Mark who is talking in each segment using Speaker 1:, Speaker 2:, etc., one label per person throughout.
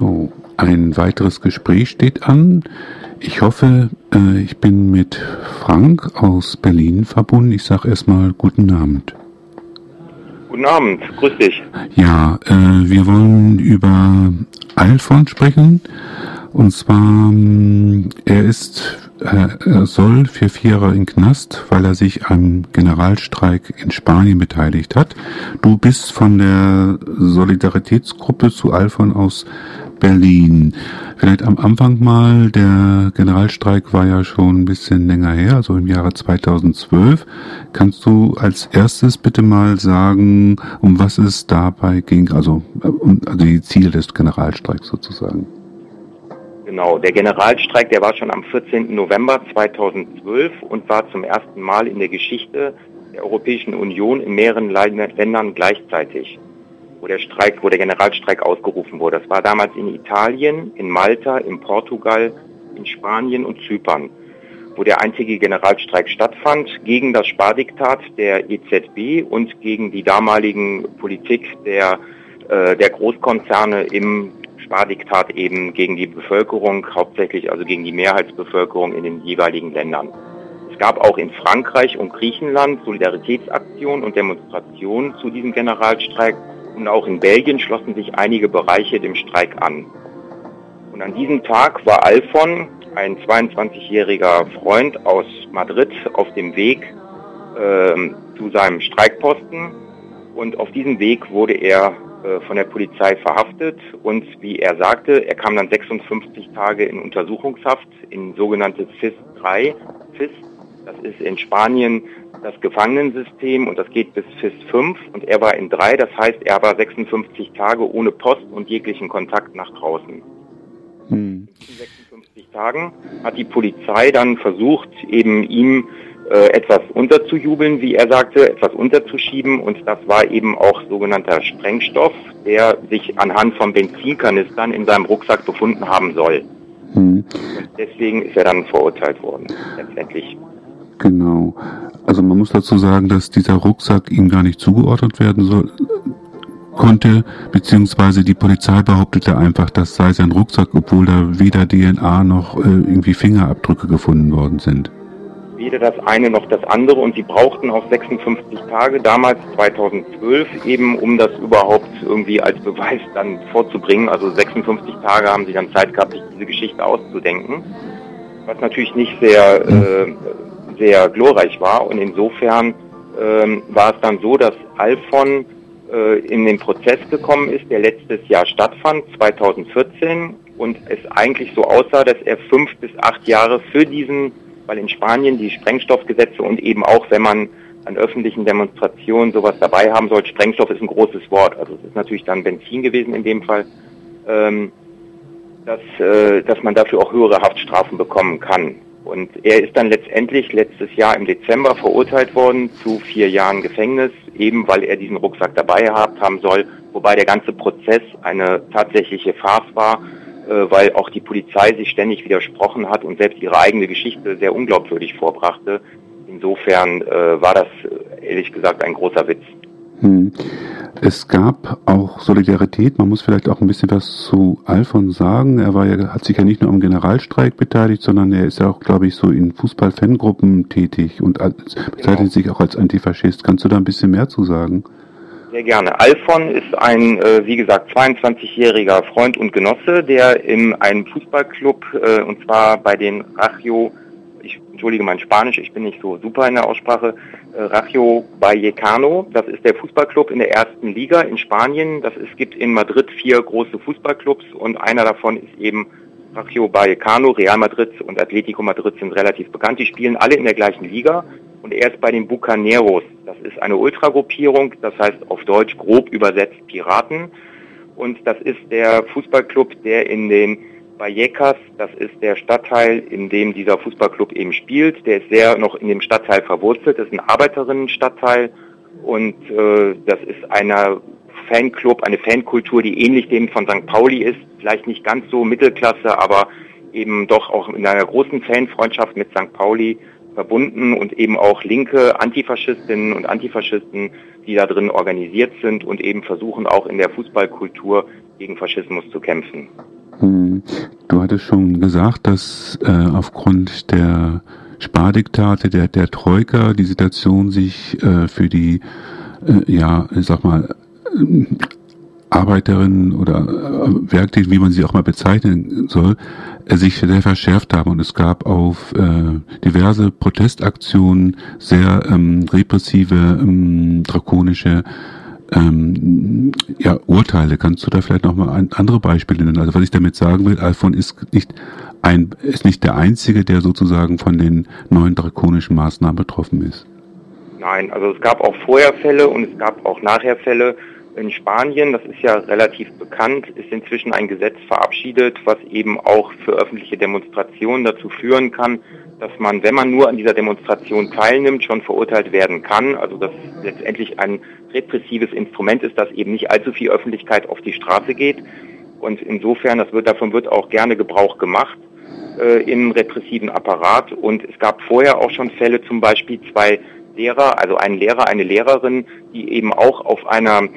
Speaker 1: So, ein weiteres Gespräch steht an. Ich hoffe, äh, ich bin mit Frank aus Berlin verbunden. Ich sage erstmal guten Abend.
Speaker 2: Guten Abend, grüß dich.
Speaker 1: Ja, äh, wir wollen über Alfon sprechen. Und zwar, ähm, er ist, äh, er soll für vier Jahre in Knast, weil er sich am Generalstreik in Spanien beteiligt hat. Du bist von der Solidaritätsgruppe zu Alfon aus Berlin. Vielleicht am Anfang mal, der Generalstreik war ja schon ein bisschen länger her, also im Jahre 2012. Kannst du als erstes bitte mal sagen, um was es dabei ging, also, also die Ziele des Generalstreiks sozusagen?
Speaker 2: Genau, der Generalstreik, der war schon am 14. November 2012 und war zum ersten Mal in der Geschichte der Europäischen Union in mehreren Ländern gleichzeitig wo der Streik, wo der Generalstreik ausgerufen wurde. Das war damals in Italien, in Malta, in Portugal, in Spanien und Zypern, wo der einzige Generalstreik stattfand gegen das Spardiktat der EZB und gegen die damaligen Politik der, äh, der Großkonzerne im Spardiktat eben gegen die Bevölkerung, hauptsächlich also gegen die Mehrheitsbevölkerung in den jeweiligen Ländern. Es gab auch in Frankreich und Griechenland Solidaritätsaktionen und Demonstrationen zu diesem Generalstreik und auch in Belgien schlossen sich einige Bereiche dem Streik an. Und an diesem Tag war Alfon, ein 22-jähriger Freund aus Madrid, auf dem Weg äh, zu seinem Streikposten. Und auf diesem Weg wurde er äh, von der Polizei verhaftet und wie er sagte, er kam dann 56 Tage in Untersuchungshaft in sogenannte FIS 3. FIS, das ist in Spanien das Gefangenensystem und das geht bis FIS 5 und er war in 3, das heißt, er war 56 Tage ohne Post und jeglichen Kontakt nach draußen. Hm. In 56 Tagen hat die Polizei dann versucht, eben ihm äh, etwas unterzujubeln, wie er sagte, etwas unterzuschieben und das war eben auch sogenannter Sprengstoff, der sich anhand von Benzinkanistern in seinem Rucksack befunden haben soll. Hm. Und deswegen ist er dann verurteilt worden, letztendlich.
Speaker 1: Genau. Also man muss dazu sagen, dass dieser Rucksack ihm gar nicht zugeordnet werden soll, konnte, beziehungsweise die Polizei behauptete einfach, das sei sein Rucksack, obwohl da weder DNA noch äh, irgendwie Fingerabdrücke gefunden worden sind.
Speaker 2: Weder das eine noch das andere und sie brauchten auch 56 Tage, damals 2012, eben um das überhaupt irgendwie als Beweis dann vorzubringen. Also 56 Tage haben sie dann Zeit gehabt, sich diese Geschichte auszudenken. Was natürlich nicht sehr äh, sehr glorreich war. Und insofern ähm, war es dann so, dass Alfon äh, in den Prozess gekommen ist, der letztes Jahr stattfand, 2014, und es eigentlich so aussah, dass er fünf bis acht Jahre für diesen, weil in Spanien die Sprengstoffgesetze und eben auch, wenn man an öffentlichen Demonstrationen sowas dabei haben soll, Sprengstoff ist ein großes Wort, also es ist natürlich dann Benzin gewesen in dem Fall, ähm, dass, äh, dass man dafür auch höhere Haftstrafen bekommen kann. Und er ist dann letztendlich letztes Jahr im Dezember verurteilt worden zu vier Jahren Gefängnis, eben weil er diesen Rucksack dabei gehabt haben soll, wobei der ganze Prozess eine tatsächliche Farce war, äh, weil auch die Polizei sich ständig widersprochen hat und selbst ihre eigene Geschichte sehr unglaubwürdig vorbrachte. Insofern äh, war das ehrlich gesagt ein großer Witz.
Speaker 1: Hm. Es gab auch Solidarität. Man muss vielleicht auch ein bisschen was zu Alfon sagen. Er war ja, hat sich ja nicht nur am Generalstreik beteiligt, sondern er ist ja auch, glaube ich, so in Fußball-Fangruppen tätig und bezeichnet genau. sich auch als Antifaschist. Kannst du da ein bisschen mehr zu sagen?
Speaker 2: Sehr gerne. Alfon ist ein, äh, wie gesagt, 22-jähriger Freund und Genosse, der in einem Fußballclub, äh, und zwar bei den Rachio entschuldige mein Spanisch, ich bin nicht so super in der Aussprache, äh, Rayo Vallecano, das ist der Fußballclub in der ersten Liga in Spanien. Das, es gibt in Madrid vier große Fußballclubs und einer davon ist eben Rayo Vallecano, Real Madrid und Atletico Madrid sind relativ bekannt. Die spielen alle in der gleichen Liga und er ist bei den Bucaneros. Das ist eine Ultragruppierung, das heißt auf Deutsch grob übersetzt Piraten. Und das ist der Fußballclub, der in den Vallecas, das ist der Stadtteil, in dem dieser Fußballclub eben spielt. Der ist sehr noch in dem Stadtteil verwurzelt. Das ist ein Arbeiterinnenstadtteil und äh, das ist eine Fanclub, eine Fankultur, die ähnlich dem von St. Pauli ist. Vielleicht nicht ganz so Mittelklasse, aber eben doch auch in einer großen Fanfreundschaft mit St. Pauli verbunden und eben auch linke Antifaschistinnen und Antifaschisten, die da drin organisiert sind und eben versuchen auch in der Fußballkultur gegen Faschismus zu kämpfen.
Speaker 1: Hm. Du hattest schon gesagt, dass äh, aufgrund der Spardiktate der, der Troika die Situation sich äh, für die, äh, ja, ich sag mal, Arbeiterinnen oder äh, Werktätige, wie man sie auch mal bezeichnen soll, äh, sich sehr verschärft haben und es gab auf äh, diverse Protestaktionen sehr ähm, repressive, ähm, drakonische ähm, ja, Urteile. Kannst du da vielleicht noch mal ein, andere Beispiele nennen? Also was ich damit sagen will, Alfon ist nicht ein, ist nicht der einzige, der sozusagen von den neuen drakonischen Maßnahmen betroffen ist.
Speaker 2: Nein, also es gab auch vorher Fälle und es gab auch nachher Fälle. In Spanien, das ist ja relativ bekannt, ist inzwischen ein Gesetz verabschiedet, was eben auch für öffentliche Demonstrationen dazu führen kann, dass man, wenn man nur an dieser Demonstration teilnimmt, schon verurteilt werden kann. Also dass letztendlich ein repressives Instrument ist, das eben nicht allzu viel Öffentlichkeit auf die Straße geht. Und insofern, das wird, davon wird auch gerne Gebrauch gemacht äh, im repressiven Apparat. Und es gab vorher auch schon Fälle, zum Beispiel zwei Lehrer, also ein Lehrer, eine Lehrerin, die eben auch auf einer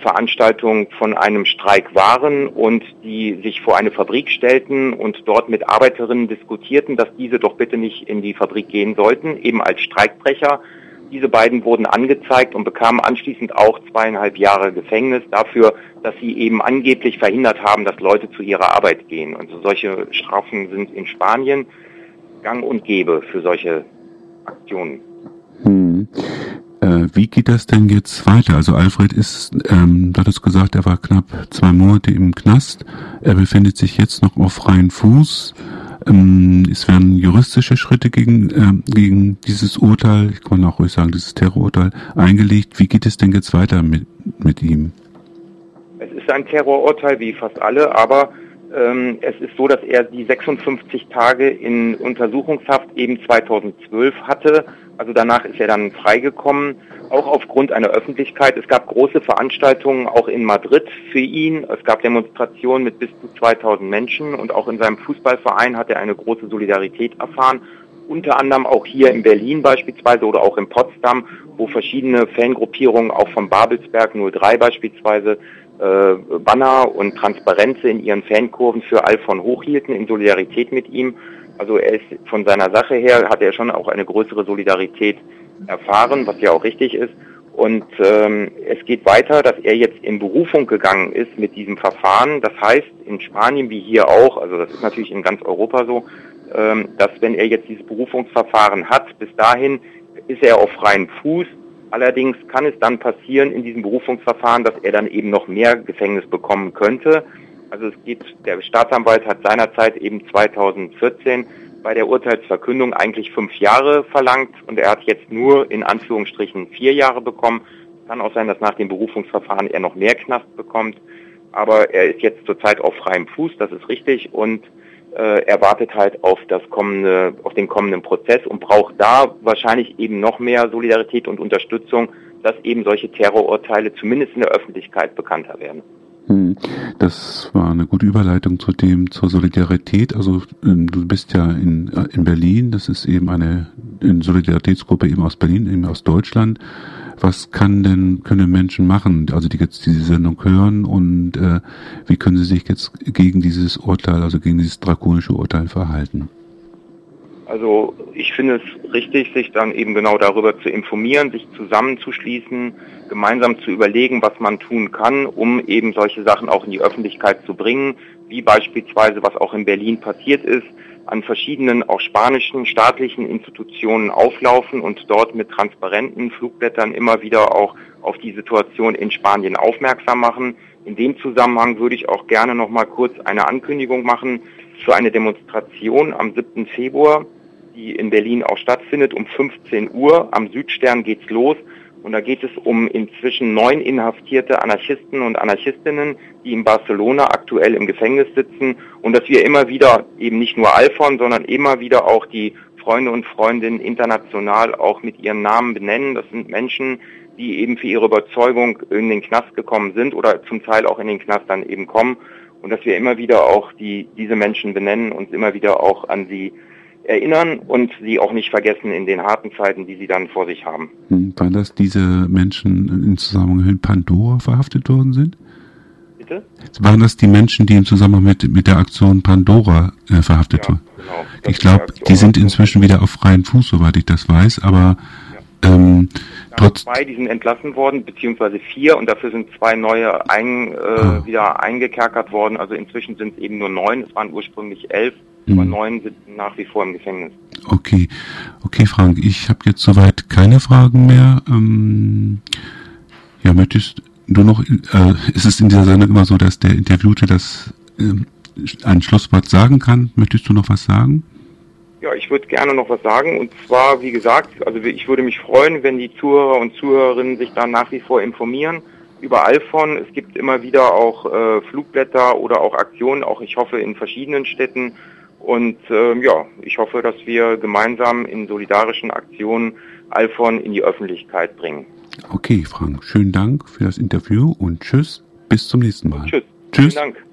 Speaker 2: Veranstaltung von einem Streik waren und die sich vor eine Fabrik stellten und dort mit Arbeiterinnen diskutierten, dass diese doch bitte nicht in die Fabrik gehen sollten, eben als Streikbrecher. Diese beiden wurden angezeigt und bekamen anschließend auch zweieinhalb Jahre Gefängnis dafür, dass sie eben angeblich verhindert haben, dass Leute zu ihrer Arbeit gehen. Und solche Strafen sind in Spanien gang und gäbe für solche Aktionen.
Speaker 1: Hm. Äh, wie geht das denn jetzt weiter? Also Alfred ist, ähm, du hattest gesagt, er war knapp zwei Monate im Knast. Er befindet sich jetzt noch auf freien Fuß. Ähm, es werden juristische Schritte gegen, äh, gegen dieses Urteil, ich kann auch ruhig sagen, dieses Terrorurteil eingelegt. Wie geht es denn jetzt weiter mit, mit ihm?
Speaker 2: Es ist ein Terrorurteil wie fast alle, aber ähm, es ist so, dass er die 56 Tage in Untersuchungshaft eben 2012 hatte. Also danach ist er dann freigekommen, auch aufgrund einer Öffentlichkeit. Es gab große Veranstaltungen auch in Madrid für ihn. Es gab Demonstrationen mit bis zu 2000 Menschen und auch in seinem Fußballverein hat er eine große Solidarität erfahren. Unter anderem auch hier in Berlin beispielsweise oder auch in Potsdam, wo verschiedene Fangruppierungen auch vom Babelsberg 03 beispielsweise äh, Banner und Transparenze in ihren Fankurven für Alfon hochhielten in Solidarität mit ihm. Also er ist von seiner Sache her hat er schon auch eine größere Solidarität erfahren, was ja auch richtig ist. Und ähm, es geht weiter, dass er jetzt in Berufung gegangen ist mit diesem Verfahren. Das heißt, in Spanien wie hier auch, also das ist natürlich in ganz Europa so, ähm, dass wenn er jetzt dieses Berufungsverfahren hat, bis dahin ist er auf freiem Fuß Allerdings kann es dann passieren in diesem Berufungsverfahren, dass er dann eben noch mehr Gefängnis bekommen könnte. Also es geht, der Staatsanwalt hat seinerzeit eben 2014 bei der Urteilsverkündung eigentlich fünf Jahre verlangt und er hat jetzt nur in Anführungsstrichen vier Jahre bekommen. Kann auch sein, dass nach dem Berufungsverfahren er noch mehr Knast bekommt. Aber er ist jetzt zurzeit auf freiem Fuß, das ist richtig und äh, er wartet halt auf das kommende, auf den kommenden Prozess und braucht da wahrscheinlich eben noch mehr Solidarität und Unterstützung, dass eben solche Terrorurteile zumindest in der Öffentlichkeit bekannter werden.
Speaker 1: Hm. Das war eine gute Überleitung zu dem, zur Solidarität. Also ähm, du bist ja in, äh, in Berlin, das ist eben eine, eine Solidaritätsgruppe eben aus Berlin, eben aus Deutschland was kann denn, können Menschen machen, also die jetzt diese Sendung hören und äh, wie können sie sich jetzt gegen dieses Urteil, also gegen dieses drakonische Urteil verhalten?
Speaker 2: Also ich finde es richtig, sich dann eben genau darüber zu informieren, sich zusammenzuschließen, gemeinsam zu überlegen, was man tun kann, um eben solche Sachen auch in die Öffentlichkeit zu bringen, wie beispielsweise was auch in Berlin passiert ist, an verschiedenen auch spanischen staatlichen Institutionen auflaufen und dort mit transparenten Flugblättern immer wieder auch auf die Situation in Spanien aufmerksam machen. In dem Zusammenhang würde ich auch gerne noch mal kurz eine Ankündigung machen für eine Demonstration am 7. Februar, die in Berlin auch stattfindet um 15 Uhr. Am Südstern geht's los und da geht es um inzwischen neun inhaftierte Anarchisten und Anarchistinnen, die in Barcelona aktuell im Gefängnis sitzen. Und dass wir immer wieder eben nicht nur Alfon, sondern immer wieder auch die Freunde und Freundinnen international auch mit ihren Namen benennen. Das sind Menschen, die eben für ihre Überzeugung in den Knast gekommen sind oder zum Teil auch in den Knast dann eben kommen. Und dass wir immer wieder auch die, diese Menschen benennen und immer wieder auch an sie erinnern und sie auch nicht vergessen in den harten Zeiten, die sie dann vor sich haben.
Speaker 1: Hm, weil das diese Menschen in Zusammenhang mit Pandora verhaftet worden sind? Bitte? Waren das die Menschen, die im Zusammenhang mit, mit der Aktion Pandora äh, verhaftet ja, wurden? Genau. Ich glaube, die sind inzwischen wieder auf freien Fuß, soweit ich das weiß, aber ja. ähm,
Speaker 2: trotz zwei, die sind entlassen worden, beziehungsweise vier und dafür sind zwei neue ein, äh, ah. wieder eingekerkert worden. Also inzwischen sind es eben nur neun, es waren ursprünglich elf. Aber neun sind nach wie vor im Gefängnis.
Speaker 1: Okay, okay, Frank, ich habe jetzt soweit keine Fragen mehr. Ähm, ja, möchtest du noch, äh, ist es in dieser Sendung immer so, dass der Interviewte das äh, ein Schlusswort sagen kann? Möchtest du noch was sagen?
Speaker 2: Ja, ich würde gerne noch was sagen. Und zwar, wie gesagt, also ich würde mich freuen, wenn die Zuhörer und Zuhörerinnen sich da nach wie vor informieren über Alphon. Es gibt immer wieder auch äh, Flugblätter oder auch Aktionen, auch ich hoffe in verschiedenen Städten. Und ähm, ja, ich hoffe, dass wir gemeinsam in solidarischen Aktionen Alphon in die Öffentlichkeit bringen.
Speaker 1: Okay, Frank, schönen Dank für das Interview und tschüss, bis zum nächsten Mal.
Speaker 2: Tschüss. Tschüss. Vielen Dank.